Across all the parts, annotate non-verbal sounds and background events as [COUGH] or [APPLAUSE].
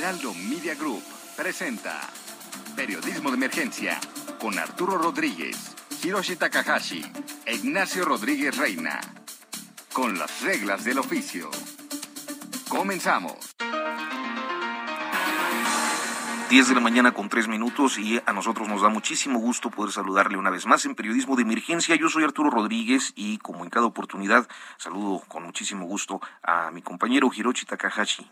Heraldo Media Group presenta Periodismo de Emergencia con Arturo Rodríguez, Hiroshi Takahashi e Ignacio Rodríguez Reina. Con las reglas del oficio. Comenzamos. 10 de la mañana con 3 minutos y a nosotros nos da muchísimo gusto poder saludarle una vez más en Periodismo de Emergencia. Yo soy Arturo Rodríguez y como en cada oportunidad saludo con muchísimo gusto a mi compañero Hiroshi Takahashi.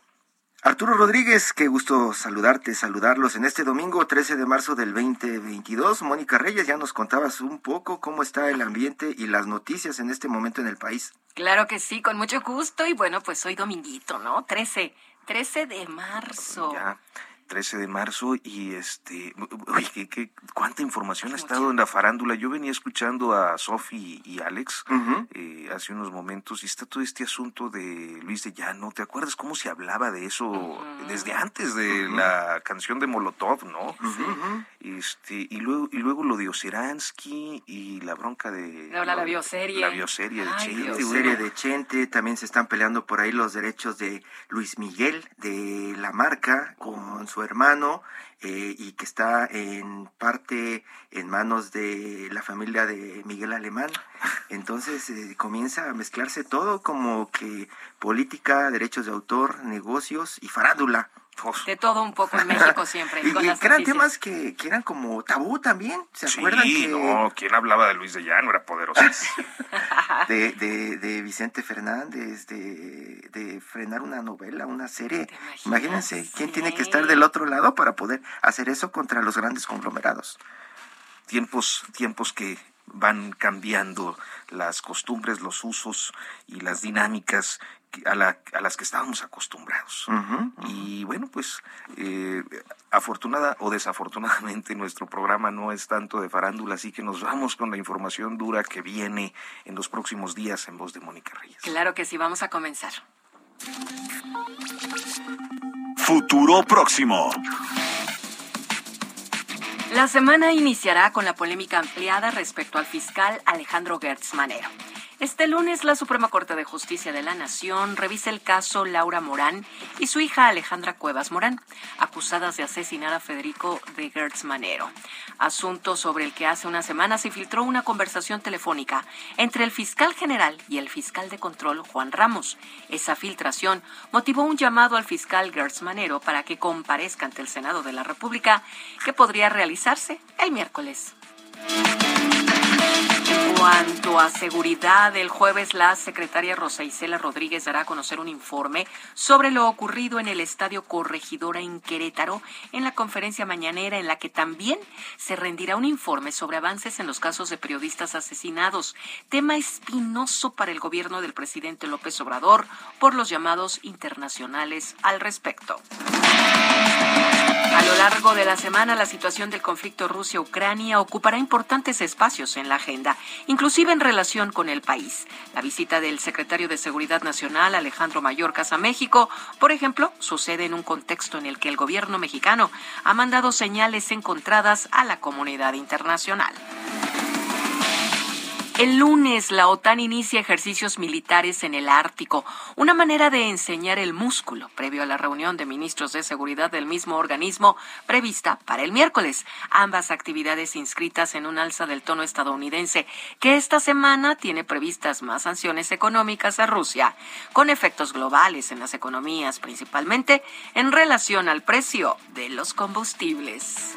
Arturo Rodríguez, qué gusto saludarte, saludarlos en este domingo 13 de marzo del 2022. Mónica Reyes, ya nos contabas un poco cómo está el ambiente y las noticias en este momento en el país. Claro que sí, con mucho gusto y bueno, pues hoy dominguito, ¿no? 13, 13 de marzo. Ya. 13 de marzo y este, uy, ¿qué, qué, cuánta información ha estado en la farándula. Yo venía escuchando a Sofi y Alex eh, hace unos momentos y está todo este asunto de Luis de Llano. ¿Te acuerdas cómo se hablaba de eso desde antes de la canción de Molotov, no? Este, y luego, y luego lo de Oseransky y la bronca de Ahora la bioserie. la bioserie de Ay, Chente, de Chente, también se están peleando por ahí los derechos de Luis Miguel de la marca con su hermano eh, y que está en parte en manos de la familia de Miguel Alemán. Entonces eh, comienza a mezclarse todo como que política, derechos de autor, negocios y farándula. De todo un poco en México siempre. [LAUGHS] Y, con y las que eran noticias. temas que, que eran como tabú también. ¿Se Sí, acuerdan que no, ¿quién hablaba de Luis de Llano? Era poderoso. [LAUGHS] de, de, de Vicente Fernández, de, de frenar una novela, una serie. Imagínense, ¿quién tiene que estar del otro lado para poder hacer eso contra los grandes conglomerados? tiempos, tiempos que van cambiando las costumbres, los usos y las dinámicas a, la- a las que estábamos acostumbrados. Y bueno, pues eh, afortunada o desafortunadamente [LAUGHS] nuestro programa no es tanto de farándula, así que nos vamos con la información dura que viene en los próximos días en voz de Mónica Reyes. Claro que sí, vamos a comenzar. Futuro próximo. La semana iniciará con la polémica ampliada respecto al fiscal Alejandro Gertz Manero. Este lunes, la Suprema Corte de Justicia de la Nación revisa el caso Laura Morán y su hija Alejandra Cuevas Morán, acusadas de asesinar a Federico de Gertz Manero. Asunto sobre el que hace una semana se filtró una conversación telefónica entre el fiscal general y el fiscal de control Juan Ramos. Esa filtración motivó un llamado al fiscal Gertz Manero para que comparezca ante el Senado de la República, que podría el miércoles. Cuanto a seguridad, el jueves la secretaria Rosa Isela Rodríguez dará a conocer un informe sobre lo ocurrido en el Estadio Corregidora en Querétaro en la conferencia mañanera en la que también se rendirá un informe sobre avances en los casos de periodistas asesinados, tema espinoso para el gobierno del presidente López Obrador por los llamados internacionales al respecto. A lo largo de la semana, la situación del conflicto Rusia-Ucrania ocupará importantes espacios en la agenda, inclusive en relación con el país. La visita del secretario de Seguridad Nacional, Alejandro Mayorkas, a México, por ejemplo, sucede en un contexto en el que el gobierno mexicano ha mandado señales encontradas a la comunidad internacional. El lunes la OTAN inicia ejercicios militares en el Ártico, una manera de enseñar el músculo previo a la reunión de ministros de seguridad del mismo organismo prevista para el miércoles. Ambas actividades inscritas en un alza del tono estadounidense que esta semana tiene previstas más sanciones económicas a Rusia, con efectos globales en las economías, principalmente en relación al precio de los combustibles.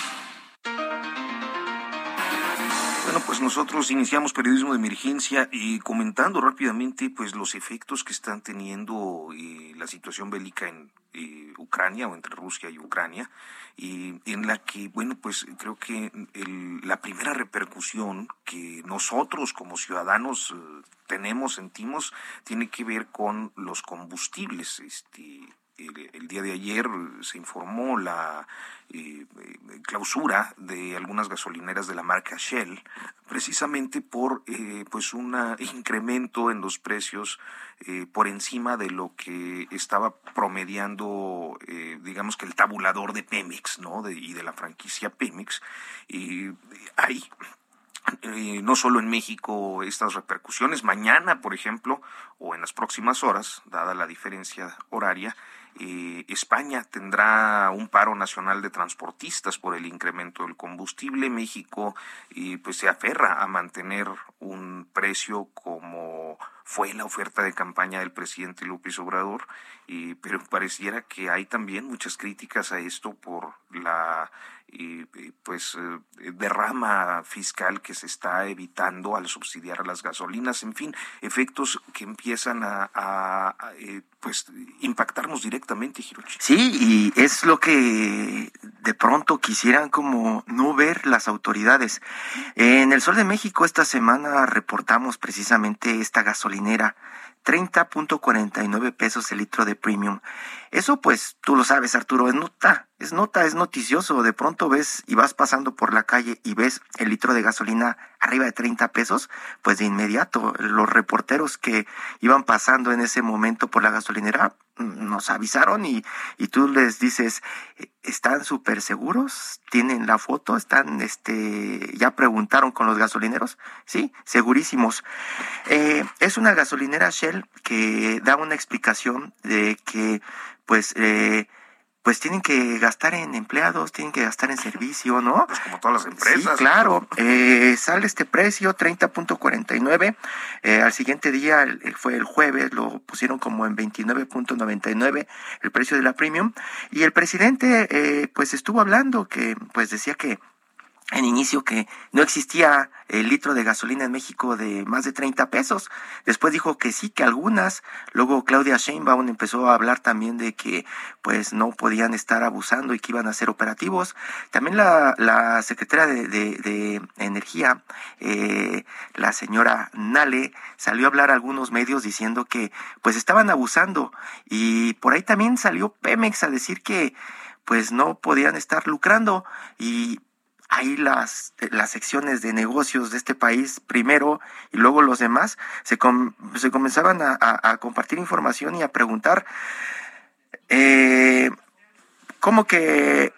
Bueno, pues nosotros iniciamos periodismo de emergencia y comentando rápidamente pues los efectos que están teniendo eh, la situación bélica en eh, Ucrania o entre Rusia y Ucrania y en la que bueno pues creo que la primera repercusión que nosotros como ciudadanos eh, tenemos sentimos tiene que ver con los combustibles este el, día de ayer se informó la eh, clausura de algunas gasolineras de la marca Shell, precisamente por eh, pues un incremento en los precios eh, por encima de lo que estaba promediando, digamos que el tabulador de Pemex, ¿no? y de la franquicia Pemex. Y hay no solo en México estas repercusiones, mañana, por ejemplo, o en las próximas horas, dada la diferencia horaria, eh, España tendrá un paro nacional de transportistas por el incremento del combustible. México eh, pues se aferra a mantener un precio como fue la oferta de campaña del presidente López Obrador, eh, pero pareciera que hay también muchas críticas a esto por la y, pues eh, derrama fiscal que se está evitando al subsidiar las gasolinas, en fin, efectos que empiezan a, eh, pues impactarnos directamente, Hiroshi. Sí, y es lo que de pronto quisieran como no ver las autoridades. En el Sol de México esta semana reportamos precisamente esta gasolinera 30.49 pesos el litro de premium. Eso pues tú lo sabes Arturo, es nota, es nota, es noticioso. De pronto ves y vas pasando por la calle y ves el litro de gasolina arriba de 30 pesos, pues de inmediato los reporteros que iban pasando en ese momento por la gasolinera nos avisaron y, y tú les dices, ¿están súper seguros? ¿Tienen la foto? ¿Están, este, ya preguntaron con los gasolineros? Sí, segurísimos. Eh, es una gasolinera Shell que da una explicación de que, pues, eh, pues tienen que gastar en empleados, tienen que gastar en servicio, ¿no? Pues como todas las empresas. Sí, claro. Eh, sale este precio, 30.49. Eh, al siguiente día, fue el jueves, lo pusieron como en 29.99 el precio de la premium. Y el presidente, eh, pues estuvo hablando que, pues decía que en inicio que no existía el litro de gasolina en México de más de 30 pesos. Después dijo que sí, que algunas. Luego Claudia Sheinbaum empezó a hablar también de que pues no podían estar abusando y que iban a ser operativos. También la, la secretaria de, de, Energía, eh, la señora Nale, salió a hablar a algunos medios diciendo que pues estaban abusando. Y por ahí también salió Pemex a decir que pues no podían estar lucrando y ahí las, las secciones de negocios de este país primero y luego los demás se, se comenzaban a, compartir información y a preguntar eh, cómo que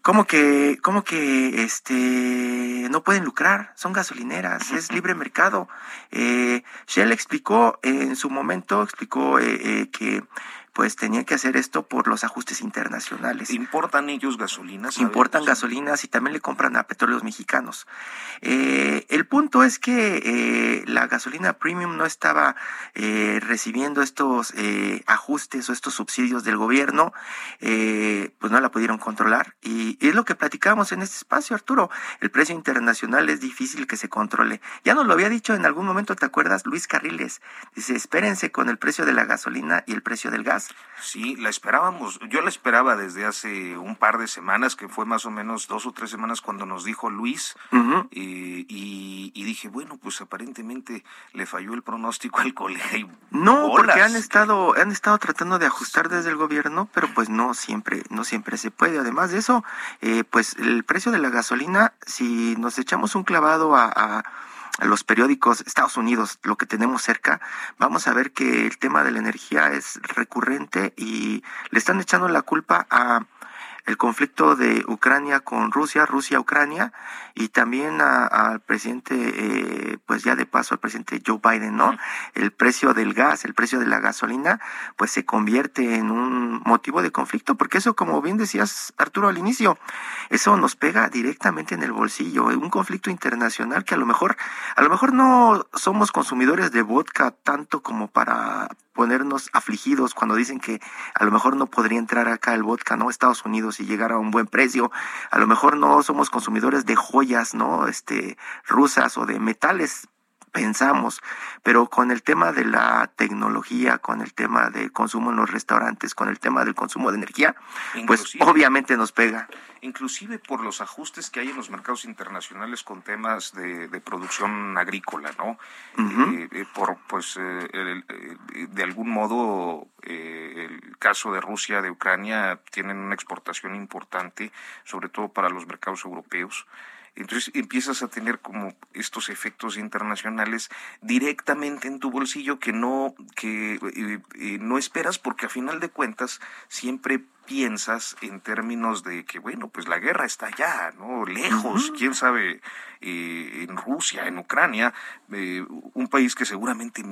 cómo que cómo que este no pueden lucrar son gasolineras es libre mercado. Eh, Shell explicó en su momento explicó eh, eh que pues tenía que hacer esto por los ajustes internacionales. ¿Importan ellos gasolinas? Importan gasolinas y también le compran a petróleos mexicanos. Eh, el punto es que eh, la gasolina premium no estaba eh, recibiendo estos ajustes o estos subsidios del gobierno, pues no la pudieron controlar. Y, y es lo que platicamos en este espacio, Arturo. El precio internacional es difícil que se controle. Ya nos lo había dicho en algún momento, ¿te acuerdas? Luis Carriles. Dice, espérense con el precio de la gasolina y el precio del gas Sí, la esperábamos. Yo la esperaba desde hace un par de semanas, que fue más o menos dos o tres semanas cuando nos dijo Luis. y, dije, bueno, pues aparentemente le falló el pronóstico al colegio. No, porque han estado, han estado tratando de ajustar desde el gobierno, pero pues no siempre, no siempre se puede. Además de eso, eh, pues el precio de la gasolina, si nos echamos un clavado a los periódicos Estados Unidos, lo que tenemos cerca, vamos a ver que el tema de la energía es recurrente y le están echando la culpa a el conflicto de Ucrania con Rusia, Rusia-Ucrania, y también al presidente, eh, pues ya de paso al presidente Joe Biden, ¿no? El precio del gas, el precio de la gasolina, pues se convierte en un motivo de conflicto, porque eso, como bien decías Arturo al inicio, eso nos pega directamente en el bolsillo, un conflicto internacional que a lo mejor, a lo mejor no somos consumidores de vodka tanto como para ponernos afligidos cuando dicen que a lo mejor no podría entrar acá el vodka, ¿no? Estados Unidos y llegar a un buen precio. A lo mejor no somos consumidores de joyas, ¿no? Este, rusas o de metales pensamos, pero con el tema de la tecnología, con el tema del consumo en los restaurantes, con el tema del consumo de energía, pues obviamente nos pega. Inclusive por los ajustes que hay en los mercados internacionales con temas de, producción agrícola, ¿no? Eh, eh, por, pues, eh, de algún modo, el caso de Rusia, de Ucrania, tienen una exportación importante, sobre todo para los mercados europeos. Entonces empiezas a tener como estos efectos internacionales directamente en tu bolsillo que no, que, eh, eh, no esperas porque a final de cuentas siempre piensas en términos de que, bueno, pues la guerra está allá, ¿no? Lejos, quién sabe, eh, en Rusia, en Ucrania, un país que seguramente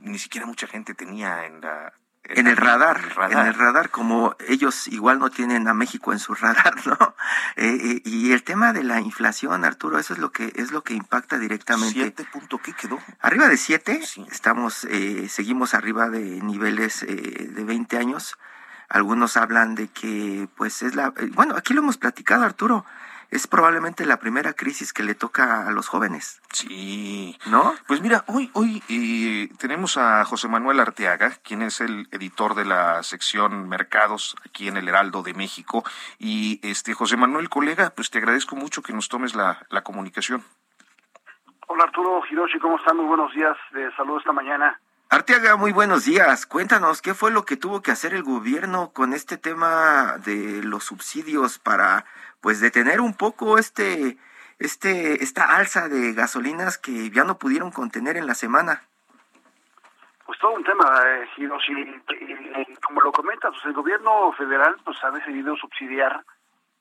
ni siquiera mucha gente tenía en la en el radar, en el radar, como ellos igual no tienen a México en su [LAUGHS] radar, ¿no? Eh, eh, y el tema de la inflación, Arturo, eso es lo que es lo que impacta directamente. ¿Siete punto qué quedó? Arriba de siete, estamos, eh, seguimos arriba de niveles de 20 años. Algunos hablan de que, pues es la, bueno, aquí lo hemos platicado, Arturo es probablemente la primera crisis que le toca a los jóvenes. Sí. ¿No? Pues mira, hoy, hoy eh, tenemos a José Manuel Arteaga, quien es el editor de la sección Mercados aquí en el Heraldo de México. Y este José Manuel, colega, pues te agradezco mucho que nos tomes la, la comunicación. Hola Arturo Hiroshi, ¿cómo están? Muy buenos días. De saludo esta mañana. Arteaga, muy buenos días. Cuéntanos, ¿qué fue lo que tuvo que hacer el gobierno con este tema de los subsidios para pues detener un poco este, este, esta alza de gasolinas que ya no pudieron contener en la semana. Pues todo un tema, eh, como lo comentas, el gobierno federal pues ha decidido subsidiar,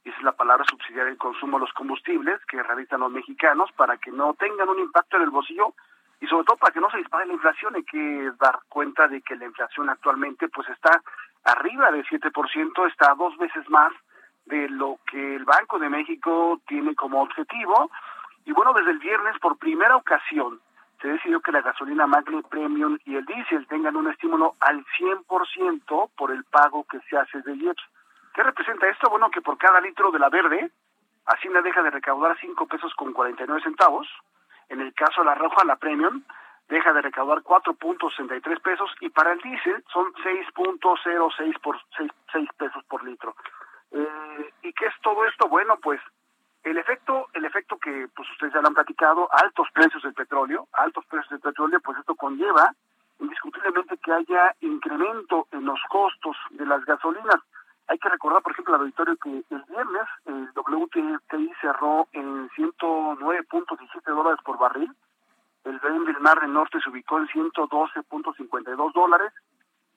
esa es la palabra subsidiar el consumo de los combustibles que realizan los mexicanos para que no tengan un impacto en el bolsillo y sobre todo para que no se dispare la inflación. Hay que dar cuenta de que la inflación actualmente pues está arriba del 7%, está dos veces más de lo que el Banco de México tiene como objetivo. Y bueno, desde el viernes, por primera ocasión, se decidió que la gasolina Magle Premium y el diésel tengan un estímulo al 100% por el pago que se hace de IEPS. ¿Qué representa esto? Bueno, que por cada litro de la verde, Hacienda deja de recaudar 5 pesos con 49 centavos. En el caso de la roja, la Premium, deja de recaudar 4.63 pesos y para el diésel son 6.06 por 6 pesos por litro. Eh, ¿Y qué es todo esto? Bueno, pues el efecto, el efecto que pues ustedes ya lo han platicado, altos precios del petróleo, altos precios del petróleo, pues esto conlleva indiscutiblemente que haya incremento en los costos de las gasolinas. Hay que recordar, por ejemplo, al auditorio que el viernes el WTI cerró en 109.17 dólares por barril, el Brent del Mar del Norte se ubicó en 112.52 dólares.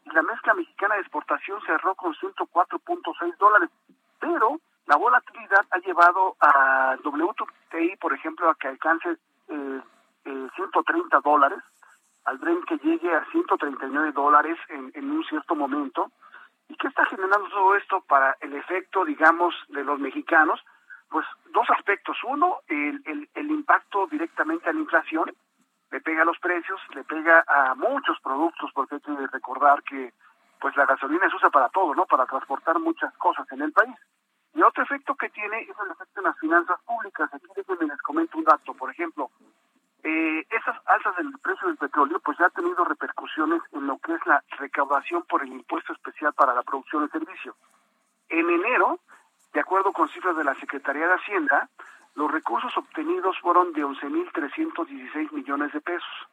Y la mezcla mexicana de exportación cerró con 104.6 dólares, pero la volatilidad ha llevado a WTI, por ejemplo, a que alcance eh, 130 eh, dólares, al Brent que llegue a 139 dólares en, en un cierto momento. ¿Y qué está generando todo esto para el efecto, digamos, de los mexicanos? Pues dos aspectos. Uno, el, el, el impacto directamente a la inflación, le pega a los precios, le pega a muchos productos, porque hay que recordar que pues la gasolina se usa para todo, ¿no? Para transportar muchas cosas en el país. Y otro efecto que tiene es el efecto en las finanzas públicas. Aquí les comento un dato. Por ejemplo, eh, esas alzas del precio del petróleo pues ya ha tenido repercusiones en lo que es la recaudación por el impuesto especial para la producción de servicio. En enero, de acuerdo con cifras de la Secretaría de Hacienda, los recursos obtenidos fueron de 11.316 millones de pesos.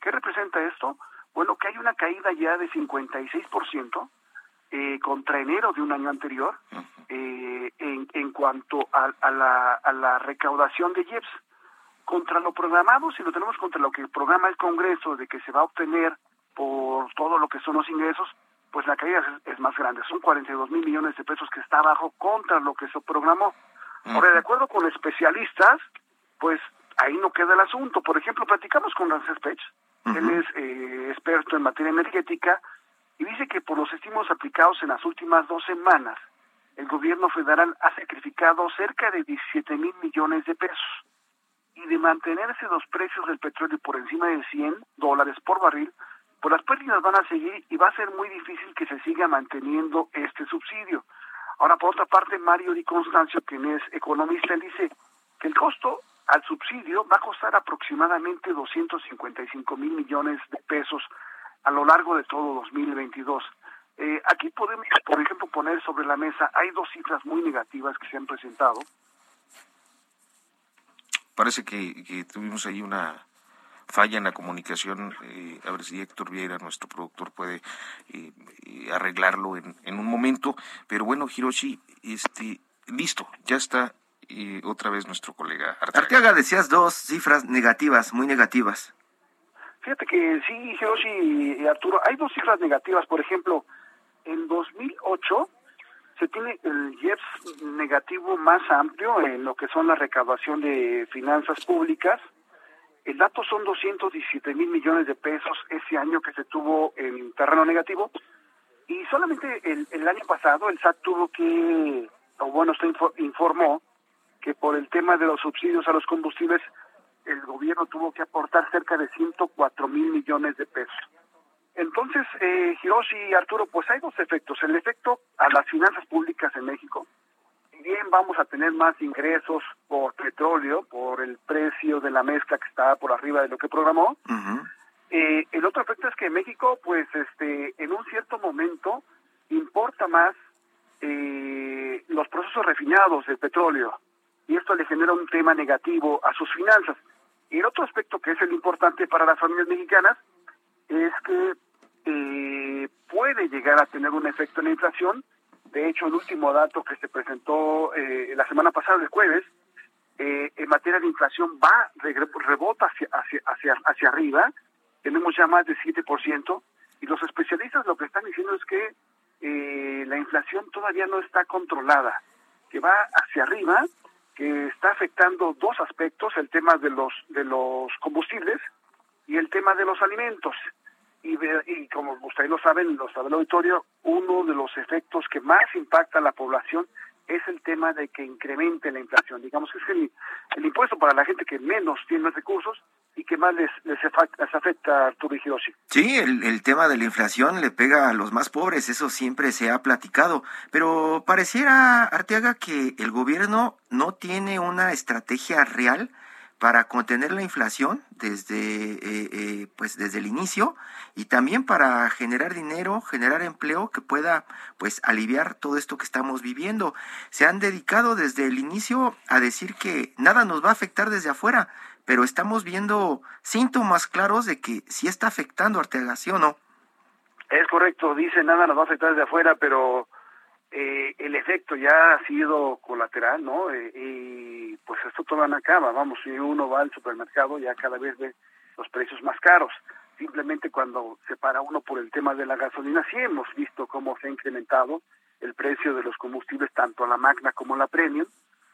¿Qué representa esto? Bueno, que hay una caída ya de 56% eh, contra enero de un año anterior eh, en, en, cuanto a, a, la, a, la, recaudación de IEPS. Contra lo programado, si lo tenemos contra lo que programa el Congreso de que se va a obtener por todo lo que son los ingresos, pues la caída es, más grande. Son 42 mil millones de pesos que está abajo contra lo que se programó. Ahora, de acuerdo con especialistas, pues ahí no queda el asunto. Por ejemplo, platicamos con Ramsés Pech, él es eh, experto en materia energética, y dice que por los estímulos aplicados en las últimas dos semanas, el gobierno federal ha sacrificado cerca de 17 mil millones de pesos. Y de mantenerse los precios del petróleo por encima de 100 dólares por barril, pues las pérdidas van a seguir y va a ser muy difícil que se siga manteniendo este subsidio. Ahora, por otra parte, Mario Di Constancio, quien es economista, dice que el costo al subsidio va a costar aproximadamente 255 mil millones de pesos a lo largo de todo 2022. Eh, aquí podemos, por ejemplo, poner sobre la mesa, hay dos cifras muy negativas que se han presentado. Parece que, tuvimos ahí una falla en la comunicación. Eh, a ver si Héctor Vieira, nuestro productor, puede eh, arreglarlo en, en, un momento. Pero bueno, Hiroshi, este, listo, ya está otra vez nuestro colega Arteaga. Arteaga, decías dos cifras negativas, muy negativas. Fíjate que sí, Hiroshi y Arturo, hay dos cifras negativas. Por ejemplo, en 2008 se tiene el IEPS negativo más amplio en lo que son la recaudación de finanzas públicas. El dato son 217 mil millones de pesos ese año que se tuvo en terreno negativo. Y solamente el, el año pasado el SAT tuvo que, o bueno, usted informó que por el tema de los subsidios a los combustibles, el gobierno tuvo que aportar cerca de 104 mil millones de pesos. Entonces, eh, Hiroshi y Arturo, pues hay dos efectos. El efecto a las finanzas públicas en México, bien vamos a tener más ingresos por petróleo, por el precio de la mezcla que está por arriba de lo que programó. eh, el otro efecto es que México, pues, este, en un cierto momento importa más eh, los procesos refinados del petróleo y esto le genera un tema negativo a sus finanzas. Y el otro aspecto que es el importante para las familias mexicanas es que eh, puede llegar a tener un efecto en la inflación. De hecho, el último dato que se presentó eh, la semana pasada, el jueves, eh, en materia de inflación va, rebota hacia, hacia, hacia, hacia arriba. Tenemos ya más de 7%. Y los especialistas lo que están diciendo es que la inflación todavía no está controlada, que va hacia arriba, que está afectando dos aspectos, el tema de los, de los combustibles y el tema de los alimentos. Y, y como ustedes lo saben, lo sabe el auditorio, uno de los efectos que más impacta a la población es el tema de que incremente la inflación. Digamos que es el, impuesto para la gente que menos tiene recursos y que más les, les, afecta, Arturo Hiroshi. Sí, el tema de la inflación le pega a los más pobres, eso siempre se ha platicado, pero pareciera, Arteaga, que el gobierno no tiene una estrategia real para contener la inflación desde, eh, eh, pues desde el inicio y también para generar dinero, generar empleo que pueda pues aliviar todo esto que estamos viviendo. Se han dedicado desde el inicio a decir que nada nos va a afectar desde afuera, pero estamos viendo síntomas claros de que sí está afectando Arteaga, ¿sí o no? Es correcto, dice nada nos va a afectar desde afuera, pero eh, el efecto ya ha sido colateral, ¿no? Eh, pues esto todavía no acaba, vamos, si uno va al supermercado ya cada vez ve los precios más caros. Simplemente cuando se para uno por el tema de la gasolina, sí hemos visto cómo se ha incrementado el precio de los combustibles, tanto la Magna como la Premium,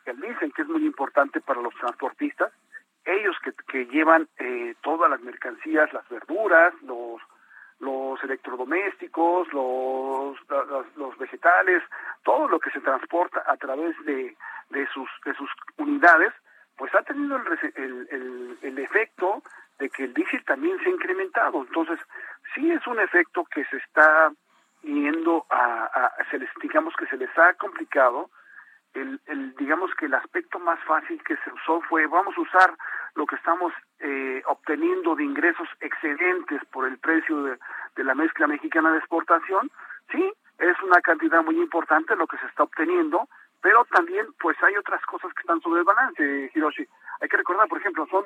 que dicen que es muy importante para los transportistas, ellos que, que llevan eh, todas las mercancías, las verduras, los los electrodomésticos, los, los, vegetales, todo lo que se transporta a través de, de, sus, de sus unidades, pues ha tenido el, el, el, efecto de que el diésel también se ha incrementado. Entonces, sí es un efecto que se está yendo a, a se les, digamos que se les ha complicado el, el, digamos que el aspecto más fácil que se usó fue vamos a usar lo que estamos eh, obteniendo de ingresos excedentes por el precio de, la mezcla mexicana de exportación. Sí es una cantidad muy importante lo que se está obteniendo pero también pues hay otras cosas que están sobre el balance Hiroshi. Hay que recordar por ejemplo son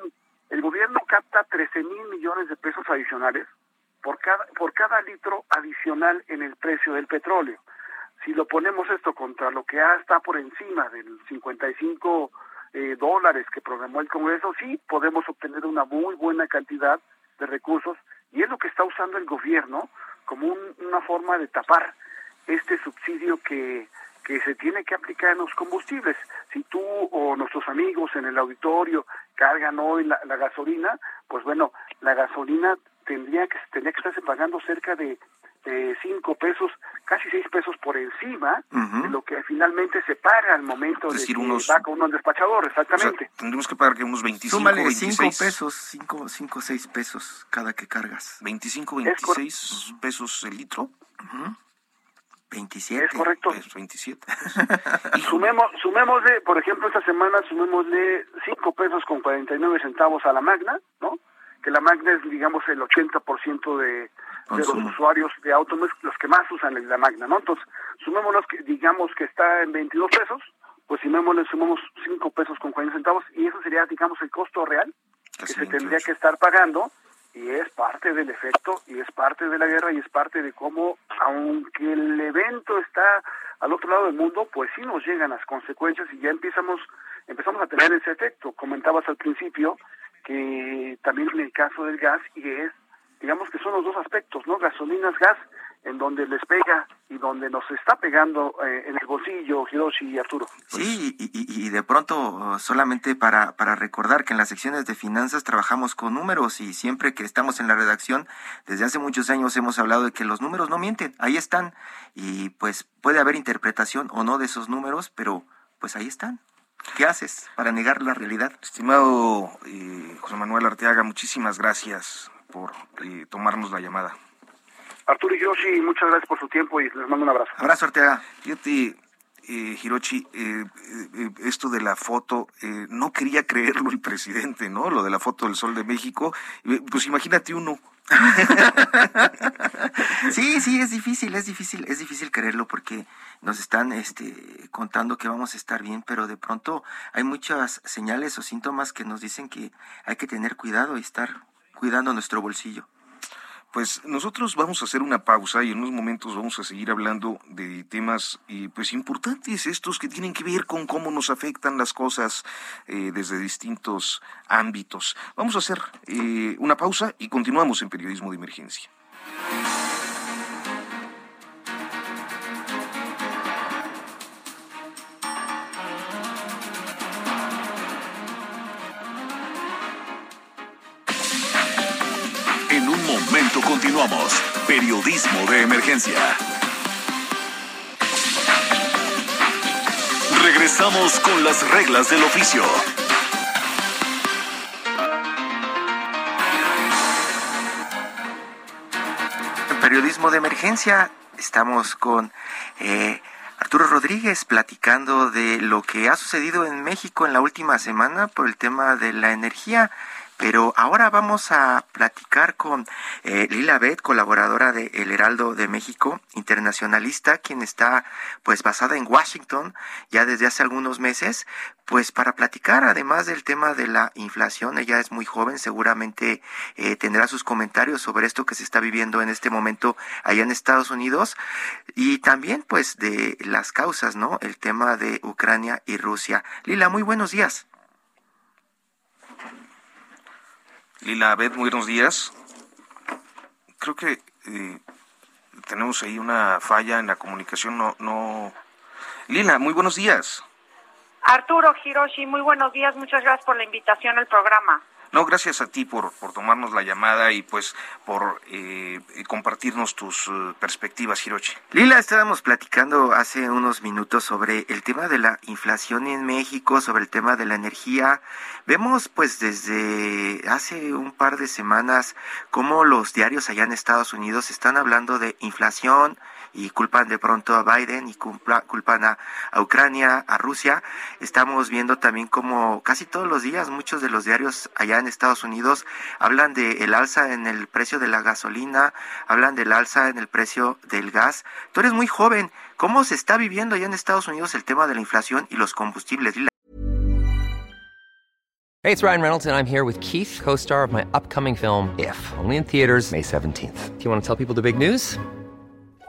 el gobierno capta 13 mil millones de pesos adicionales por cada por cada litro adicional en el precio del petróleo si lo ponemos esto contra lo que ya está por encima del 55 eh, dólares que programó el Congreso, sí podemos obtener una muy buena cantidad de recursos y es lo que está usando el gobierno como una forma de tapar este subsidio que, que se tiene que aplicar en los combustibles. Si tú o nuestros amigos en el auditorio cargan hoy la, gasolina, pues bueno, la gasolina tendría que tendría que estarse pagando cerca de, de cinco pesos, casi seis pesos por encima de lo que finalmente se paga al momento de que va con un despachador, exactamente. tendríamos que pagar que unos 25, Súmale 5 pesos, 5, 5, 6 pesos cada que cargas. 25, 26 pesos el litro. 27. Es correcto. 27. Sumemos, sumémosle, por ejemplo, esta semana sumémosle 5 pesos con 49 centavos a la Magna, ¿no? Que la Magna es, digamos, el 80% de, de los usuarios de autos, los que más usan la Magna, ¿no? Entonces, sumémonos que, digamos, que está en 22 pesos, pues sumémosle, sumamos 5 pesos con 40 centavos y eso sería, digamos, el costo real que se tendría que estar pagando y es parte del efecto y es parte de la guerra y es parte de cómo, aunque el evento está al otro lado del mundo, pues sí nos llegan las consecuencias y ya empezamos, empezamos a tener ese efecto. Comentabas al principio que también en el caso del gas y es, digamos que son los dos aspectos, ¿no? Gasolinas, gas, en donde les pega y donde nos está pegando eh, en el bolsillo Hiroshi y Arturo. Sí, y, y, de pronto solamente para, para recordar que en las secciones de finanzas trabajamos con números y siempre que estamos en la redacción, desde hace muchos años hemos hablado de que los números no mienten, ahí están y pues puede haber interpretación o no de esos números, pero pues ahí están. ¿Qué haces para negar la realidad? Estimado eh, José Manuel Arteaga, muchísimas gracias por eh, tomarnos la llamada. Arturo y Hiroshi, muchas gracias por su tiempo y les mando un abrazo. Abrazo, Arteaga. Fíjate, eh, Hiroshi, eh, eh, esto de la foto, eh, no quería creerlo el presidente, ¿no? Lo de la foto del Sol de México. Pues imagínate uno. [LAUGHS] sí, sí, es difícil, es difícil, es difícil creerlo porque nos están este, contando que vamos a estar bien, pero de pronto hay muchas señales o síntomas que nos dicen que hay que tener cuidado y estar cuidando nuestro bolsillo. Pues nosotros vamos a hacer una pausa y en unos momentos vamos a seguir hablando de temas eh, pues importantes estos que tienen que ver con cómo nos afectan las cosas eh, desde distintos ámbitos. Vamos a hacer eh, una pausa y continuamos en periodismo de emergencia. Periodismo de emergencia. Regresamos con las reglas del oficio. En periodismo de emergencia estamos con eh, Arturo Rodríguez platicando de lo que ha sucedido en México en la última semana por el tema de la energía. Pero ahora vamos a platicar con eh, Lila Bet, colaboradora de El Heraldo de México, internacionalista, quien está pues basada en Washington ya desde hace algunos meses, pues para platicar además del tema de la inflación. Ella es muy joven, seguramente eh, tendrá sus comentarios sobre esto que se está viviendo en este momento allá en Estados Unidos y también pues de las causas, ¿no? El tema de Ucrania y Rusia. Lila, muy buenos días. Lila Abed, muy buenos días. Creo que eh, tenemos ahí una falla en la comunicación. No, no. Lila, muy buenos días. Arturo Hiroshi, muy buenos días. Muchas gracias por la invitación al programa. No, gracias a ti por, por tomarnos la llamada y pues por eh, compartirnos tus eh, perspectivas, Hiroshi. Lila, estábamos platicando hace unos minutos sobre el tema de la inflación en México, sobre el tema de la energía. Vemos pues desde hace un par de semanas cómo los diarios allá en Estados Unidos están hablando de inflación, y culpan de pronto a Biden y culpan a, Ucrania, a Rusia. Estamos viendo también como casi todos los días muchos de los diarios allá en Estados Unidos hablan del el alza en el precio de la gasolina, hablan del alza en el precio del gas. Tú eres muy joven. ¿Cómo se está viviendo allá en Estados Unidos el tema de la inflación y los combustibles? Hey, it's Ryan Reynolds and I'm here with Keith, co-star of my upcoming film If, only in theaters May 17th. Do you want to tell people the big news?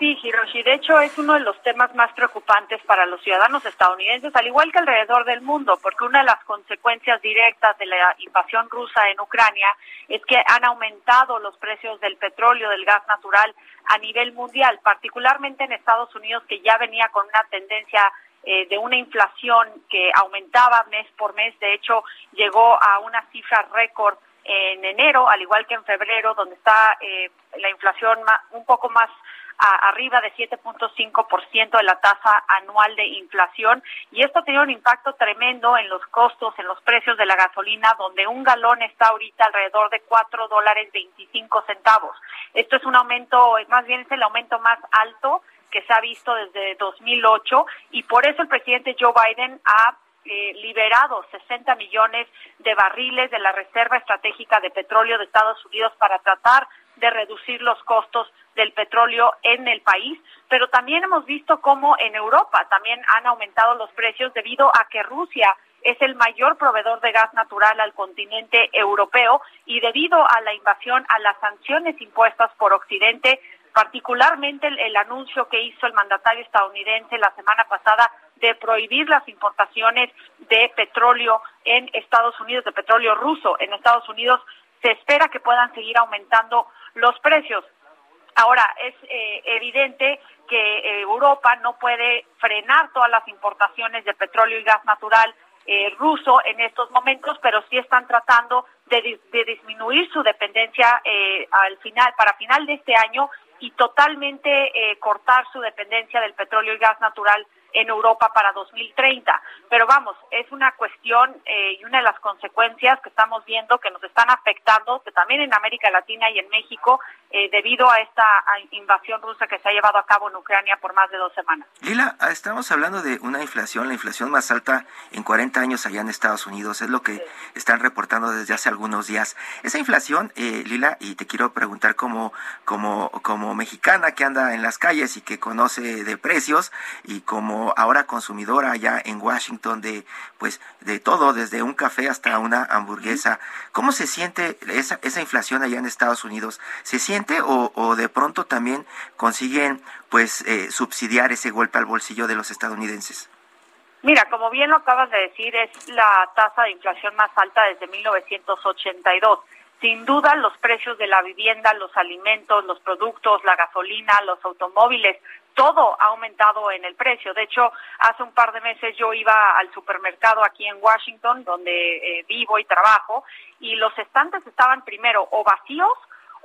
Sí, Hiroshi. De hecho, es uno de los temas más preocupantes para los ciudadanos estadounidenses, al igual que alrededor del mundo, porque una de las consecuencias directas de la invasión rusa en Ucrania es que han aumentado los precios del petróleo, del gas natural a nivel mundial, particularmente en Estados Unidos, que ya venía con una tendencia eh, de una inflación que aumentaba mes por mes. De hecho, llegó a una cifra récord en enero, al igual que en febrero, donde está eh, la inflación un poco más a arriba de 7.5% de la tasa anual de inflación y esto tiene un impacto tremendo en los costos, en los precios de la gasolina, donde un galón está ahorita alrededor de 4 dólares 25 centavos. Esto es un aumento, más bien es el aumento más alto que se ha visto desde 2008 y por eso el presidente Joe Biden ha eh, liberado 60 millones de barriles de la Reserva Estratégica de Petróleo de Estados Unidos para tratar de reducir los costos del petróleo en el país, pero también hemos visto cómo en Europa también han aumentado los precios debido a que Rusia es el mayor proveedor de gas natural al continente europeo y debido a la invasión, a las sanciones impuestas por Occidente, particularmente el, el, anuncio que hizo el mandatario estadounidense la semana pasada de prohibir las importaciones de petróleo en Estados Unidos, de petróleo ruso en Estados Unidos, se espera que puedan seguir aumentando los precios. Ahora, es eh, evidente que eh, Europa no puede frenar todas las importaciones de petróleo y gas natural eh, ruso en estos momentos, pero sí están tratando de, de disminuir su dependencia al final, para final de este año y totalmente cortar su dependencia del petróleo y gas natural en Europa para 2030. Pero vamos, es una cuestión eh, y una de las consecuencias que estamos viendo que nos están afectando, que también en América Latina y en México, eh, debido a esta invasión rusa que se ha llevado a cabo en Ucrania por más de dos semanas. Lila, ah, estamos hablando de una inflación, la inflación más alta en 40 años allá en Estados Unidos, es lo que están reportando desde hace algunos días. Esa inflación, eh, Lila, y te quiero preguntar como, como, como mexicana que anda en las calles y que conoce de precios y como ahora consumidora allá en Washington de, pues, de todo, desde un café hasta una hamburguesa, ¿cómo se siente esa, esa inflación allá en Estados Unidos? ¿Se siente o, de pronto también consiguen pues eh, subsidiar ese golpe al bolsillo de los estadounidenses? Mira, como bien lo acabas de decir, es la tasa de inflación más alta desde 1982. Sin duda, los precios de la vivienda, los alimentos, los productos, la gasolina, los automóviles, todo ha aumentado en el precio. De hecho, hace un par de meses yo iba al supermercado aquí en Washington, donde eh, vivo y trabajo, y los estantes estaban primero o vacíos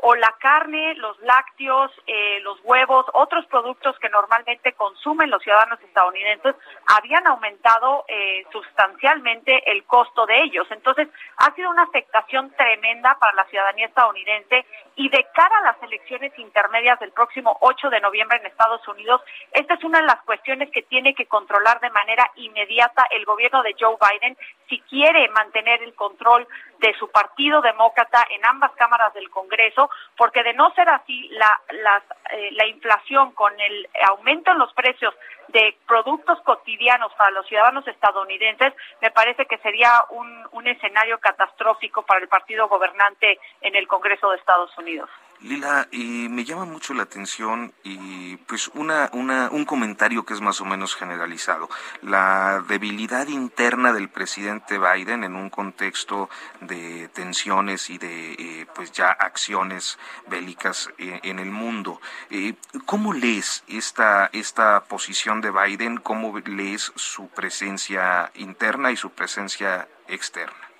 o la carne, los lácteos, eh, los huevos, otros productos que normalmente consumen los ciudadanos estadounidenses, habían aumentado eh, sustancialmente el costo de ellos. Entonces, ha sido una afectación tremenda para la ciudadanía estadounidense y de cara a las elecciones intermedias del próximo 8 de noviembre en Estados Unidos, esta es una de las cuestiones que tiene que controlar de manera inmediata el gobierno de Joe Biden si quiere mantener el control de su partido demócrata en ambas cámaras del Congreso, porque de no ser así, la, eh, la inflación con el aumento en los precios de productos cotidianos para los ciudadanos estadounidenses, me parece que sería un, un escenario catastrófico para el partido gobernante en el Congreso de Estados Unidos. Lila, y me llama mucho la atención y pues una, una, un comentario que es más o menos generalizado. La debilidad interna del presidente Biden en un contexto de tensiones y de eh, pues ya acciones bélicas eh, en el mundo. Eh, ¿Cómo lees esta, esta posición de Biden? ¿Cómo lees su presencia interna y su presencia externa?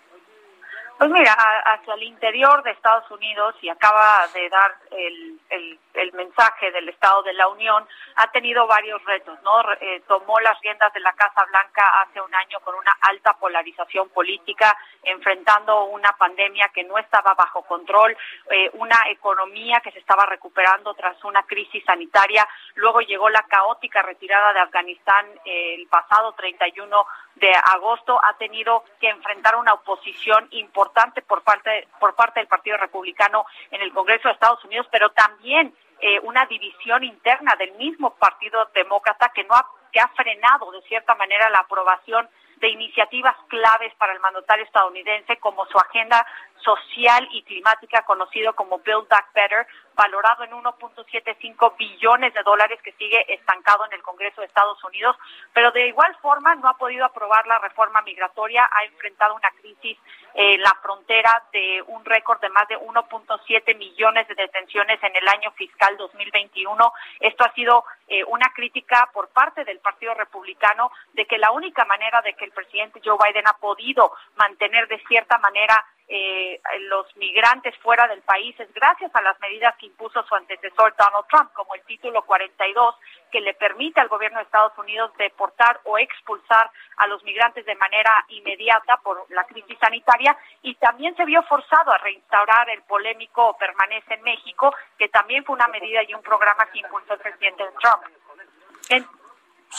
Pues mira, hacia el interior de Estados Unidos y acaba de dar el el, el, mensaje del Estado de la Unión, ha tenido varios retos, ¿no? Eh, tomó las riendas de la Casa Blanca hace un año con una alta polarización política, enfrentando una pandemia que no estaba bajo control, eh, una economía que se estaba recuperando tras una crisis sanitaria. Luego llegó la caótica retirada de Afganistán eh, el pasado 31 de agosto. Ha tenido que enfrentar una oposición importante por parte, por parte del Partido Republicano en el Congreso de Estados Unidos, pero también eh, una división interna del mismo Partido Demócrata que no ha, que ha frenado de cierta manera la aprobación de iniciativas claves para el mandatario estadounidense como su agenda social y climática conocido como Build Back Better, valorado en 1.75 billones de dólares que sigue estancado en el Congreso de Estados Unidos, pero de igual forma no ha podido aprobar la reforma migratoria, ha enfrentado una crisis en la frontera de un récord de más de 1.7 millones de detenciones en el año fiscal 2021. Esto ha sido eh, una crítica por parte del Partido Republicano de que la única manera de que el presidente Joe Biden ha podido mantener de cierta manera eh, los migrantes fuera del país es gracias a las medidas que impuso su antecesor Donald Trump, como el título 42, que le permite al gobierno de Estados Unidos deportar o expulsar a los migrantes de manera inmediata por la crisis sanitaria y también se vio forzado a reinstaurar el polémico Permanece en México, que también fue una medida y un programa que impulsó el presidente Trump.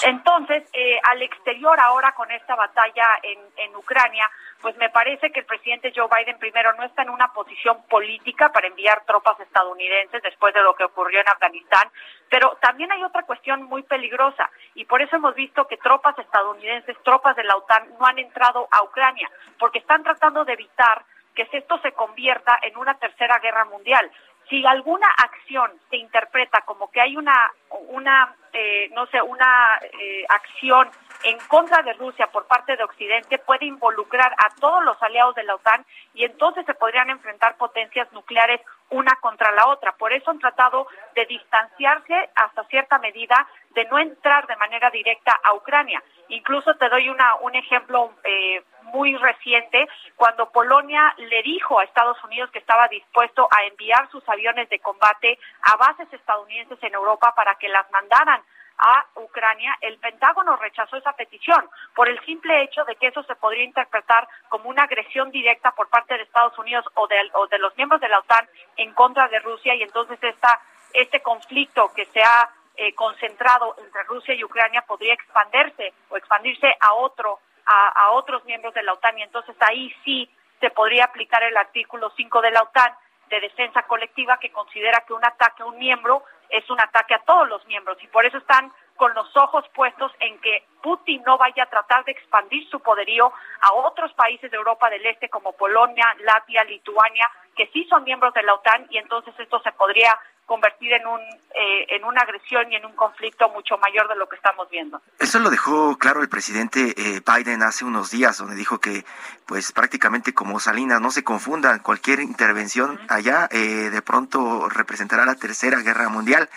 Entonces, eh, al exterior ahora con esta batalla en, en Ucrania, pues me parece que el presidente Joe Biden primero no está en una posición política para enviar tropas estadounidenses después de lo que ocurrió en Afganistán, pero también hay otra cuestión muy peligrosa y por eso hemos visto que tropas estadounidenses, tropas de la OTAN no han entrado a Ucrania, porque están tratando de evitar que esto se convierta en una tercera guerra mundial. Si alguna acción se interpreta como que hay una, una eh, no sé, una eh, acción en contra de Rusia por parte de Occidente, puede involucrar a todos los aliados de la OTAN y entonces se podrían enfrentar potencias nucleares una contra la otra. Por eso han tratado de distanciarse hasta cierta medida, de no entrar de manera directa a Ucrania. Incluso te doy una, un ejemplo eh, muy reciente, cuando Polonia le dijo a Estados Unidos que estaba dispuesto a enviar sus aviones de combate a bases estadounidenses en Europa para que las mandaran a Ucrania, el Pentágono rechazó esa petición por el simple hecho de que eso se podría interpretar como una agresión directa por parte de Estados Unidos o de, o de los miembros de la OTAN en contra de Rusia. Y entonces esta, este conflicto que se ha eh, concentrado entre Rusia y Ucrania podría expandirse o expandirse a otro a, otros miembros de la OTAN. Y entonces ahí sí se podría aplicar el artículo 5 de la OTAN de defensa colectiva que considera que un ataque a un miembro es un ataque a todos los miembros. Y por eso están con los ojos puestos en que Putin no vaya a tratar de expandir su poderío a otros países de Europa del Este como Polonia, Latvia, Lituania, que sí son miembros de la OTAN y entonces esto se podría convertir en un eh, en una agresión y en un conflicto mucho mayor de lo que estamos viendo. Eso lo dejó claro el presidente eh, Biden hace unos días, donde dijo que, pues prácticamente como Salinas, no se confundan, cualquier intervención allá eh, de pronto representará la tercera guerra mundial.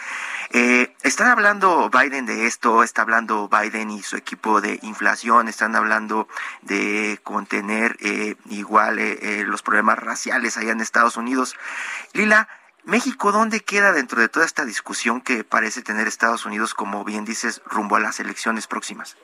están hablando Biden de esto, está hablando Biden y su equipo de inflación, están hablando de contener igual los problemas raciales allá en Estados Unidos. Lila, México, ¿dónde queda dentro de toda esta discusión que parece tener Estados Unidos, como bien dices, rumbo a las elecciones próximas?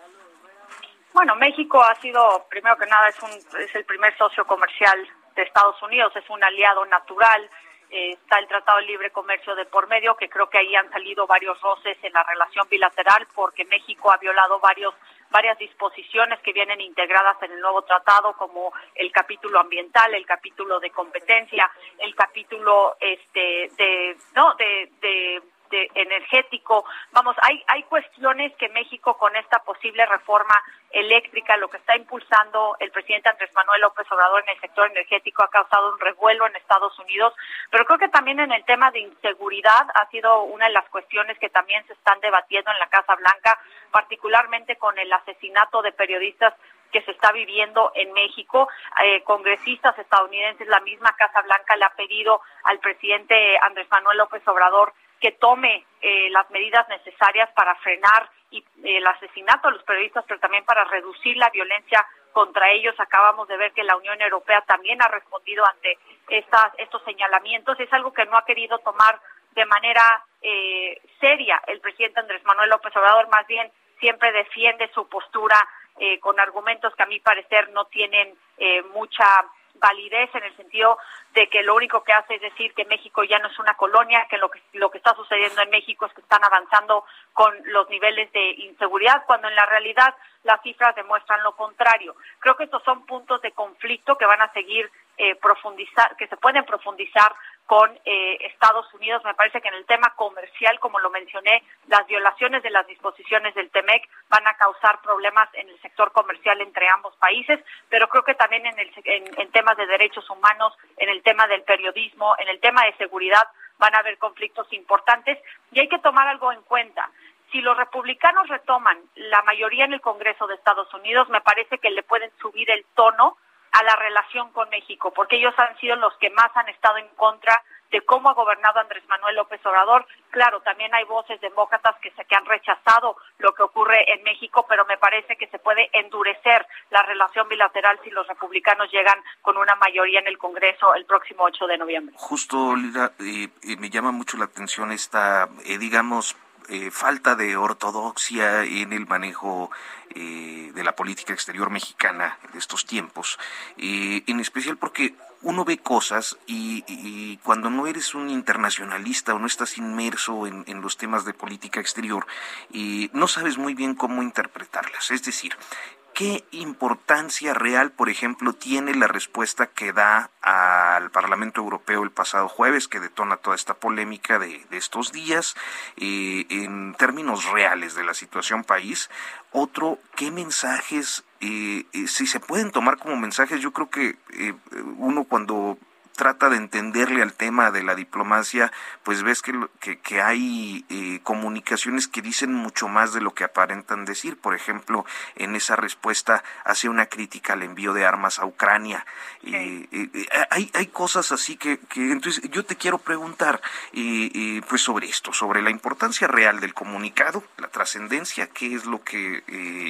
Bueno, México ha sido, primero que nada, es, un, es el primer socio comercial de Estados Unidos, es un aliado natural, eh, está el Tratado de Libre Comercio de por medio, que creo que ahí han salido varios roces en la relación bilateral, porque México ha violado varios varias disposiciones que vienen integradas en el nuevo tratado como el capítulo ambiental, el capítulo de competencia, el capítulo este de no de, de energético. Vamos, hay, hay cuestiones que México con esta posible reforma eléctrica, lo que está impulsando el presidente Andrés Manuel López Obrador en el sector energético ha causado un revuelo en Estados Unidos, pero creo que también en el tema de inseguridad ha sido una de las cuestiones que también se están debatiendo en la Casa Blanca, particularmente con el asesinato de periodistas que se está viviendo en México. Eh, congresistas estadounidenses, la misma Casa Blanca le ha pedido al presidente Andrés Manuel López Obrador que tome eh, las medidas necesarias para frenar y, eh, el asesinato de los periodistas, pero también para reducir la violencia contra ellos. Acabamos de ver que la Unión Europea también ha respondido ante estas, estos señalamientos. Es algo que no ha querido tomar de manera eh, seria. El presidente Andrés Manuel López Obrador más bien siempre defiende su postura eh, con argumentos que a mi parecer no tienen eh, mucha validez en el sentido de que lo único que hace es decir que México ya no es una colonia, que lo que lo que está sucediendo en México es que están avanzando con los niveles de inseguridad, cuando en la realidad las cifras demuestran lo contrario. Creo que estos son puntos de conflicto que van a seguir eh, profundizar, que se pueden profundizar con eh, Estados Unidos. Me parece que en el tema comercial, como lo mencioné, las violaciones de las disposiciones del TEMEC van a causar problemas en el sector comercial entre ambos países, pero creo que también en, el, en temas de derechos humanos, en el tema del periodismo, en el tema de seguridad, van a haber conflictos importantes y hay que tomar algo en cuenta si los republicanos retoman la mayoría en el Congreso de Estados Unidos, me parece que le pueden subir el tono a la relación con México, porque ellos han sido los que más han estado en contra de cómo ha gobernado Andrés Manuel López Obrador. Claro, también hay voces demócratas que, se, que han rechazado lo que ocurre en México, pero me parece que se puede endurecer la relación bilateral si los republicanos llegan con una mayoría en el Congreso el próximo 8 de noviembre. Justo, Lila, me llama mucho la atención esta, eh, digamos, eh, falta de ortodoxia en el manejo eh, de la política exterior mexicana de estos tiempos, eh, en especial porque uno ve cosas y, cuando no eres un internacionalista o no estás inmerso en, en los temas de política exterior, no sabes muy bien cómo interpretarlas. Es decir, ¿Qué importancia real, por ejemplo, tiene la respuesta que da al Parlamento Europeo el pasado jueves, que detona toda esta polémica de, estos días, eh, en términos reales de la situación país? Otro, ¿qué mensajes, eh, eh, si se pueden tomar como mensajes? Yo creo que uno cuando trata de entenderle al tema de la diplomacia, pues ves que, que, hay eh, comunicaciones que dicen mucho más de lo que aparentan decir. Por ejemplo, en esa respuesta hace una crítica al envío de armas a Ucrania. Eh, eh, hay, hay cosas así que, que, entonces yo te quiero preguntar pues sobre esto, sobre la importancia real del comunicado, la trascendencia, qué es lo que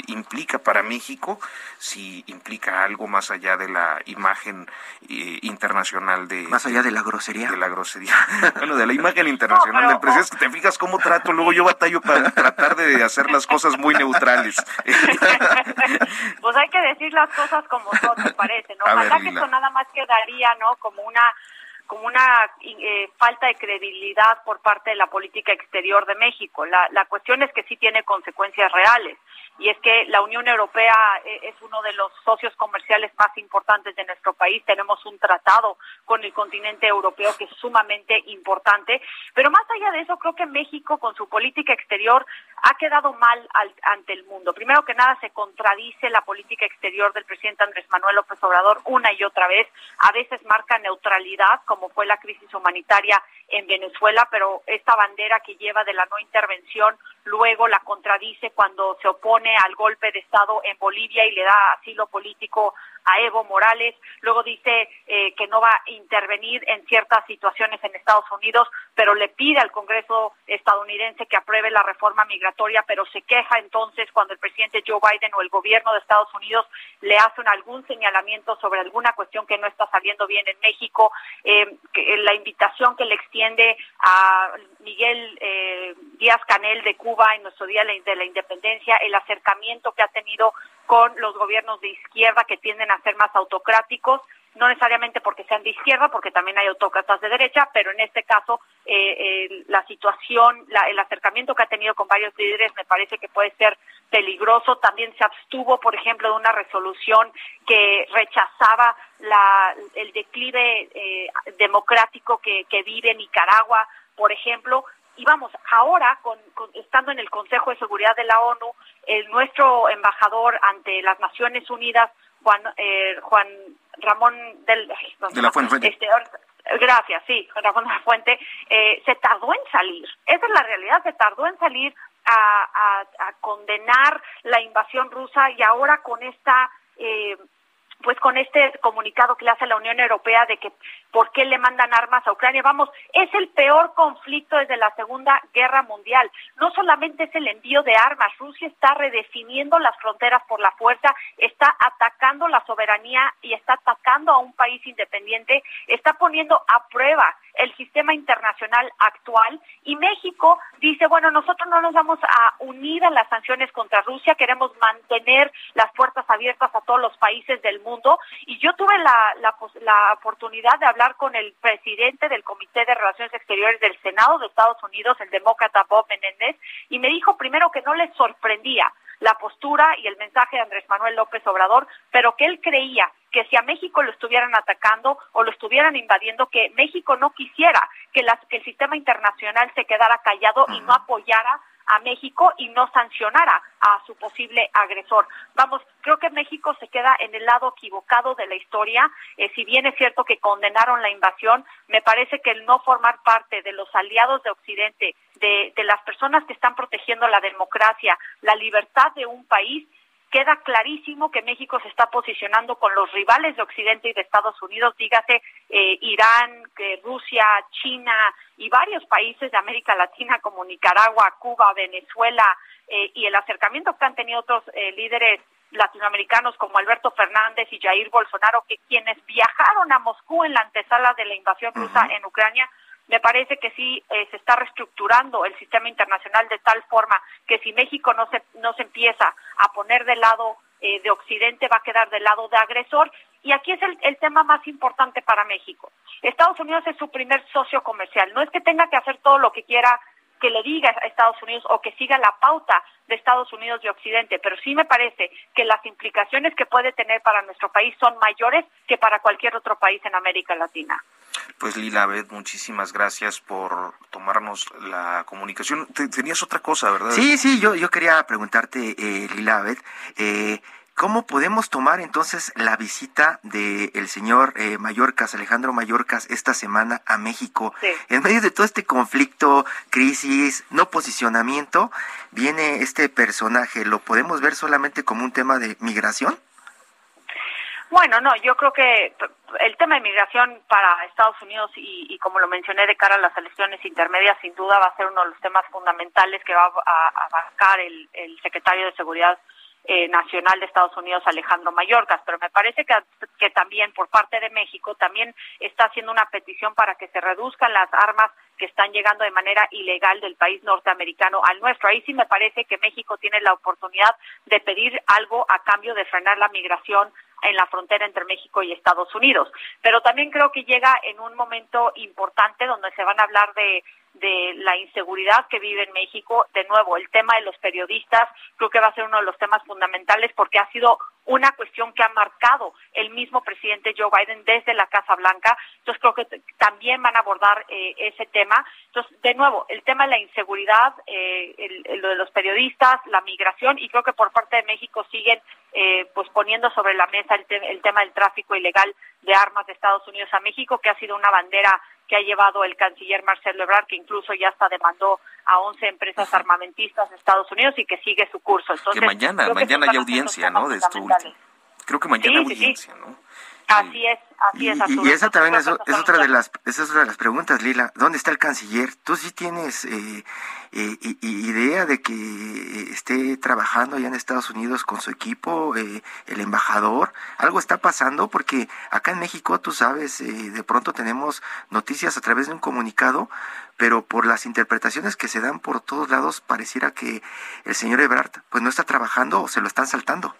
implica para México, si implica algo más allá de la imagen internacional de... Más allá de la grosería. De la grosería. [LAUGHS] bueno, de la imagen internacional del presidente. Es que te fijas cómo trato, luego yo batallo para tratar de hacer las cosas muy neutrales. [LAUGHS] pues hay que decir las cosas como son, me parece, ¿no? [LAUGHS] Ojalá que esto nada más quedaría, ¿no? Como una como una eh, falta de credibilidad por parte de la política exterior de México. La, la cuestión es que sí tiene consecuencias reales y es que la Unión Europea eh, es uno de los socios comerciales más importantes de nuestro país. Tenemos un tratado con el continente europeo que es sumamente importante, pero más allá de eso, creo que México con su política exterior ha quedado mal ante el mundo. Primero que nada, se contradice la política exterior del presidente Andrés Manuel López Obrador una y otra vez. A veces marca neutralidad, como fue la crisis humanitaria en Venezuela, pero esta bandera que lleva de la no intervención luego la contradice cuando se opone al golpe de Estado en Bolivia y le da asilo político a Evo Morales, luego dice eh, que no va a intervenir en ciertas situaciones en Estados Unidos, pero le pide al Congreso estadounidense que apruebe la reforma migratoria, pero se queja entonces cuando el presidente Joe Biden o el gobierno de Estados Unidos le hacen algún señalamiento sobre alguna cuestión que no está saliendo bien en México, eh, que, la invitación que le extiende a Miguel eh, Díaz Canel de Cuba en nuestro Día de la Independencia, el acercamiento que ha tenido con los gobiernos de izquierda que tienden a ser más autocráticos, no necesariamente porque sean de izquierda, porque también hay autócratas de derecha, pero en este caso eh, eh, la situación, el acercamiento que ha tenido con varios líderes me parece que puede ser peligroso. También se abstuvo, por ejemplo, de una resolución que rechazaba la, el declive eh, democrático que, que vive Nicaragua, por ejemplo, y vamos, ahora, con, estando en el Consejo de Seguridad de la ONU, el, nuestro embajador ante las Naciones Unidas, Juan, eh, Juan Ramón del, de la Fuente. Este, gracias, sí, Juan Ramón de la Fuente, eh, se tardó en salir. Esa es la realidad, se tardó en salir a, a, condenar la invasión rusa y ahora con esta... Eh, pues con este comunicado que le hace la Unión Europea de que por qué le mandan armas a Ucrania. Vamos, es el peor conflicto desde la Segunda Guerra Mundial. No solamente es el envío de armas, Rusia está redefiniendo las fronteras por la fuerza, está atacando la soberanía y está atacando a un país independiente, está poniendo a prueba el sistema internacional actual y México dice, bueno, nosotros no nos vamos a unir a las sanciones contra Rusia, queremos mantener las puertas abiertas a todos los países del mundo y yo tuve la, la, oportunidad de hablar con el presidente del Comité de Relaciones Exteriores del Senado de Estados Unidos, el demócrata Bob Menéndez, y me dijo primero que no le sorprendía la postura y el mensaje de Andrés Manuel López Obrador, pero que él creía que si a México lo estuvieran atacando o lo estuvieran invadiendo, que México no quisiera que, que el sistema internacional se quedara callado y no apoyara a México y no sancionara a su posible agresor. Vamos, creo que México se queda en el lado equivocado de la historia. Eh, si bien es cierto que condenaron la invasión, me parece que el no formar parte de los aliados de Occidente, de, de las personas que están protegiendo la democracia, la libertad de un país, queda clarísimo que México se está posicionando con los rivales de Occidente y de Estados Unidos, dígase eh, Irán, Rusia, China y varios países de América Latina como Nicaragua, Cuba, Venezuela eh, y el acercamiento que han tenido otros eh, líderes latinoamericanos como Alberto Fernández y Jair Bolsonaro, que quienes viajaron a Moscú en la antesala de la invasión rusa en Ucrania, me parece que sí eh, se está reestructurando el sistema internacional de tal forma que si México no se, no se empieza a poner del lado eh, de Occidente, va a quedar del lado de agresor. Y aquí es el, el tema más importante para México. Estados Unidos es su primer socio comercial. No es que tenga que hacer todo lo que quiera que le diga a Estados Unidos o que siga la pauta de Estados Unidos y Occidente, pero sí me parece que las implicaciones que puede tener para nuestro país son mayores que para cualquier otro país en América Latina. Pues Lila Bet, muchísimas gracias por tomarnos la comunicación. Tenías otra cosa, ¿verdad? Sí, sí, yo, yo quería preguntarte, eh, Lila Bet, eh, ¿Cómo podemos tomar entonces la visita del señor eh, Mallorcas, Alejandro Mallorcas, esta semana a México? En medio de todo este conflicto, crisis, no posicionamiento, viene este personaje. ¿Lo podemos ver solamente como un tema de migración? Bueno, no, yo creo que el tema de migración para Estados Unidos y, como lo mencioné de cara a las elecciones intermedias, sin duda va a ser uno de los temas fundamentales que va a, abarcar el, secretario de Seguridad eh, Nacional de Estados Unidos, Alejandro Mayorkas, pero me parece que, que también por parte de México también está haciendo una petición para que se reduzcan las armas que están llegando de manera ilegal del país norteamericano al nuestro. Ahí sí me parece que México tiene la oportunidad de pedir algo a cambio de frenar la migración en la frontera entre México y Estados Unidos. Pero también creo que llega en un momento importante donde se van a hablar de de la inseguridad que vive en México. De nuevo, el tema de los periodistas creo que va a ser uno de los temas fundamentales porque ha sido una cuestión que ha marcado el mismo presidente Joe Biden desde la Casa Blanca. Entonces creo que también van a abordar eh, ese tema. Entonces, de nuevo, el tema de la inseguridad, eh, lo de los periodistas, la migración y creo que por parte de México siguen eh, pues poniendo sobre la mesa el, el tema del tráfico ilegal de armas de Estados Unidos a México, que ha sido una bandera que ha llevado el canciller Marcelo Ebrard, que incluso ya hasta demandó a 11 empresas armamentistas de Estados Unidos y que sigue su curso. Entonces, que mañana, mañana hay audiencia, ¿no? De esto último. Creo que mañana hay audiencia, ¿no? Así es, así es. Y, esa también es, otra de las esa es otra de las preguntas, Lila. ¿Dónde está el canciller? ¿Tú sí tienes eh, eh, idea de que esté trabajando allá en Estados Unidos con su equipo, eh, el embajador? ¿Algo está pasando? Porque acá en México, tú sabes, de pronto tenemos noticias a través de un comunicado, pero por las interpretaciones que se dan por todos lados, pareciera que el señor Ebrard pues no está trabajando o se lo están saltando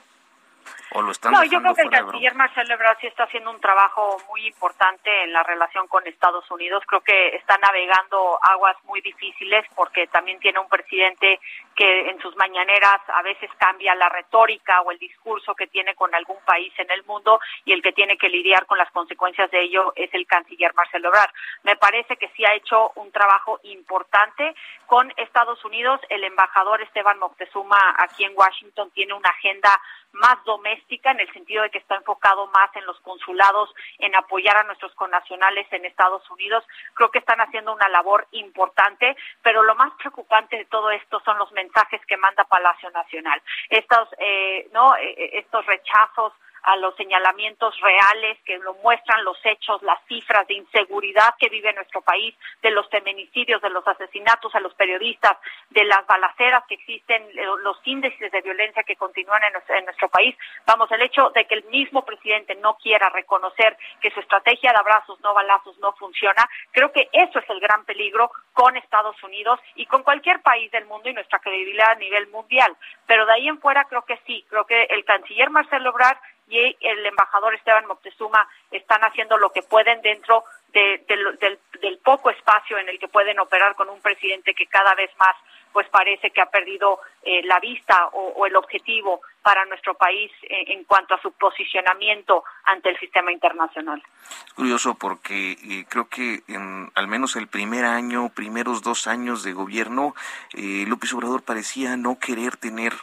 no, yo creo que el canciller Marcelo Ebrard sí está haciendo un trabajo muy importante en la relación con Estados Unidos. Creo que está navegando aguas muy difíciles porque también tiene un presidente que en sus mañaneras a veces cambia la retórica o el discurso que tiene con algún país en el mundo y el que tiene que lidiar con las consecuencias de ello es el canciller Marcelo Ebrard. Me parece que sí ha hecho un trabajo importante con Estados Unidos. El embajador Esteban Moctezuma aquí en Washington tiene una agenda más doméstica en el sentido de que está enfocado más en los consulados, en apoyar a nuestros connacionales en Estados Unidos. Creo que están haciendo una labor importante, pero lo más preocupante de todo esto son los mensajes que manda Palacio Nacional. Estos, eh, no, eh, estos rechazos a los señalamientos reales que lo muestran los hechos, las cifras de inseguridad que vive nuestro país, de los feminicidios, de los asesinatos a los periodistas, de las balaceras que existen, los índices de violencia que continúan en nuestro, en nuestro país. Vamos, el hecho de que el mismo presidente no quiera reconocer que su estrategia de abrazos, no balazos, no funciona, creo que eso es el gran peligro con Estados Unidos y con cualquier país del mundo y nuestra credibilidad a nivel mundial. Pero de ahí en fuera creo que sí, creo que el canciller Marcelo Ebrard y el embajador Esteban Moctezuma están haciendo lo que pueden dentro del, poco espacio en el que pueden operar con un presidente que cada vez más pues parece que ha perdido eh, la vista o, el objetivo para nuestro país eh, en cuanto a su posicionamiento ante el sistema internacional. Es curioso porque eh, creo que en al menos el primer año, primeros dos años de gobierno, López Obrador parecía no querer tener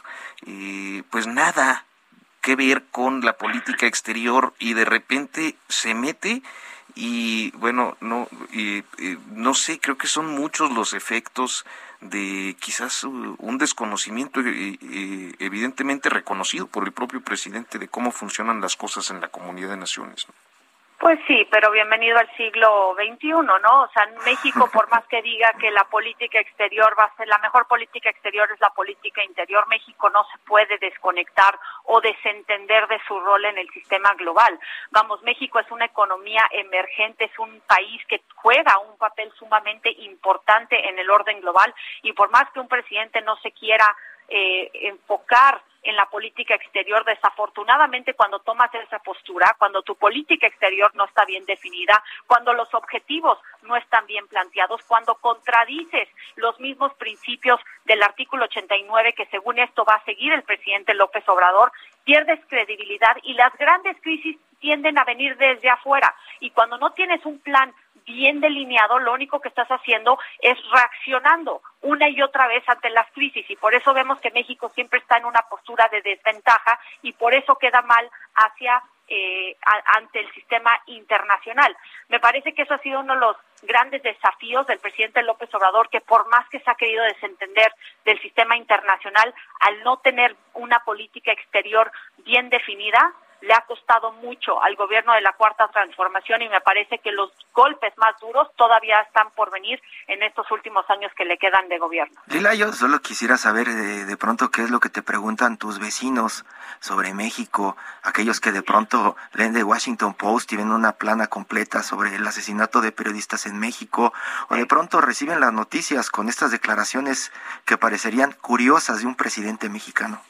pues nada que ver con la política exterior y de repente se mete y bueno, no, y, no sé, creo que son muchos los efectos de quizás un desconocimiento evidentemente reconocido por el propio presidente de cómo funcionan las cosas en la comunidad de naciones. Pues sí, pero bienvenido al siglo XXI, ¿no? O sea, México, por más que diga que la política exterior va a ser la mejor política exterior es la política interior, México no se puede desconectar o desentender de su rol en el sistema global. Vamos, México es una economía emergente, es un país que juega un papel sumamente importante en el orden global y por más que un presidente no se quiera eh, enfocar en la política exterior. Desafortunadamente, cuando tomas esa postura, cuando tu política exterior no está bien definida, cuando los objetivos no están bien planteados, cuando contradices los mismos principios del artículo 89 que según esto va a seguir el presidente López Obrador, pierdes credibilidad y las grandes crisis tienden a venir desde afuera. Y cuando no tienes un plan bien delineado, lo único que estás haciendo es reaccionando una y otra vez ante las crisis y por eso vemos que México siempre está en una postura de desventaja y por eso queda mal hacia eh, ante el sistema internacional. Me parece que eso ha sido uno de los grandes desafíos del presidente López Obrador, que por más que se ha querido desentender del sistema internacional, al no tener una política exterior bien definida, le ha costado mucho al gobierno de la Cuarta Transformación y me parece que los golpes más duros todavía están por venir en estos últimos años que le quedan de gobierno. Lila, yo solo quisiera saber de, de pronto qué es lo que te preguntan tus vecinos sobre México, aquellos que de pronto leen de Washington Post y ven una plana completa sobre el asesinato de periodistas en México, o de pronto reciben las noticias con estas declaraciones que parecerían curiosas de un presidente mexicano.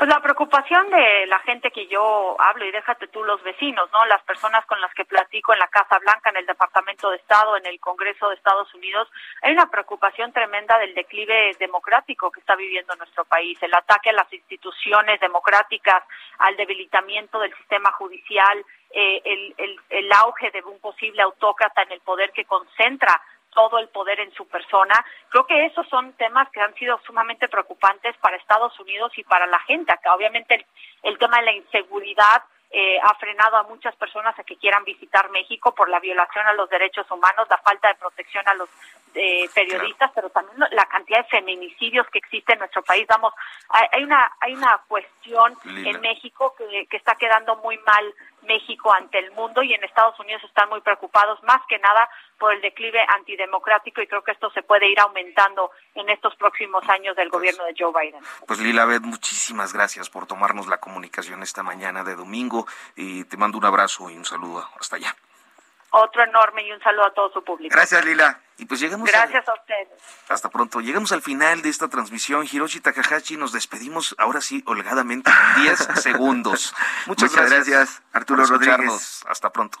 Pues la preocupación de la gente que yo hablo, y déjate tú los vecinos, ¿no? Las personas con las que platico en la Casa Blanca, en el Departamento de Estado, en el Congreso de Estados Unidos, hay una preocupación tremenda del declive democrático que está viviendo nuestro país, el ataque a las instituciones democráticas, al debilitamiento del sistema judicial, eh, el, auge de un posible autócrata en el poder que concentra todo el poder en su persona. Creo que esos son temas que han sido sumamente preocupantes para Estados Unidos y para la gente acá. Obviamente el, tema de la inseguridad eh, ha frenado a muchas personas a que quieran visitar México por la violación a los derechos humanos, la falta de protección a los eh, periodistas, pero también la cantidad de feminicidios que existe en nuestro país. Vamos, hay una hay una cuestión en México que, que está quedando muy mal México ante el mundo y en Estados Unidos están muy preocupados más que nada por el declive antidemocrático y creo que esto se puede ir aumentando en estos próximos años del pues, gobierno de Joe Biden. Pues Lila Beth, muchísimas gracias por tomarnos la comunicación esta mañana de domingo y te mando un abrazo y un saludo hasta allá. Otro enorme y un saludo a todo su público. Gracias, Lila. Y pues llegamos Gracias a ustedes. Hasta pronto. Llegamos al final de esta transmisión. Hiroshi Takahashi, nos despedimos ahora sí holgadamente en 10 [LAUGHS] segundos. [LAUGHS] Muchas, gracias. Arturo Rodríguez. Hasta pronto.